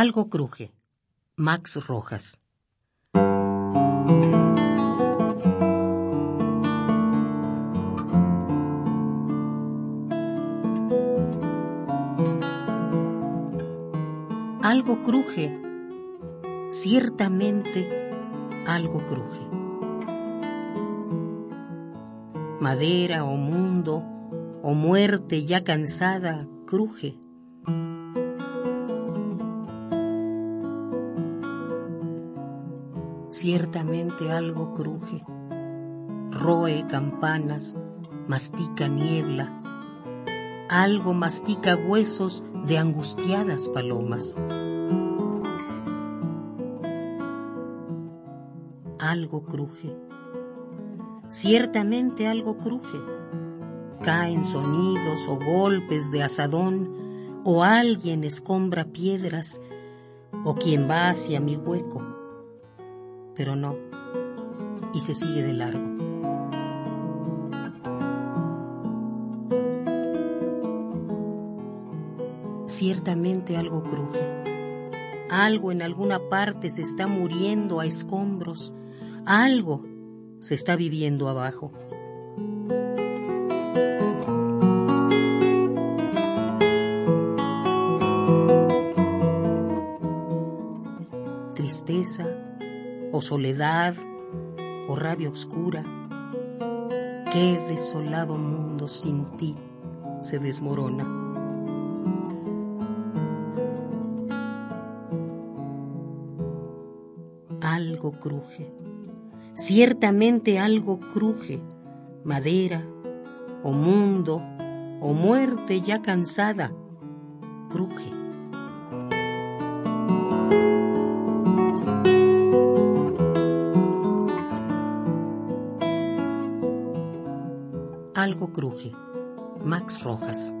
Algo cruje. Max Rojas. Algo cruje. Ciertamente algo cruje. Madera o mundo o muerte ya cansada cruje Ciertamente algo cruje, roe campanas, mastica niebla, algo mastica huesos de angustiadas palomas. Algo cruje, ciertamente algo cruje, caen sonidos o golpes de asadón, o alguien escombra piedras, o quien va hacia mi hueco pero no, y se sigue de largo. Ciertamente algo cruje, algo en alguna parte se está muriendo a escombros, algo se está viviendo abajo. Tristeza, o soledad, o rabia oscura. Qué desolado mundo sin ti se desmorona. Algo cruje, ciertamente algo cruje, madera, o mundo, o muerte ya cansada, cruje Algo cruje. Max Rojas.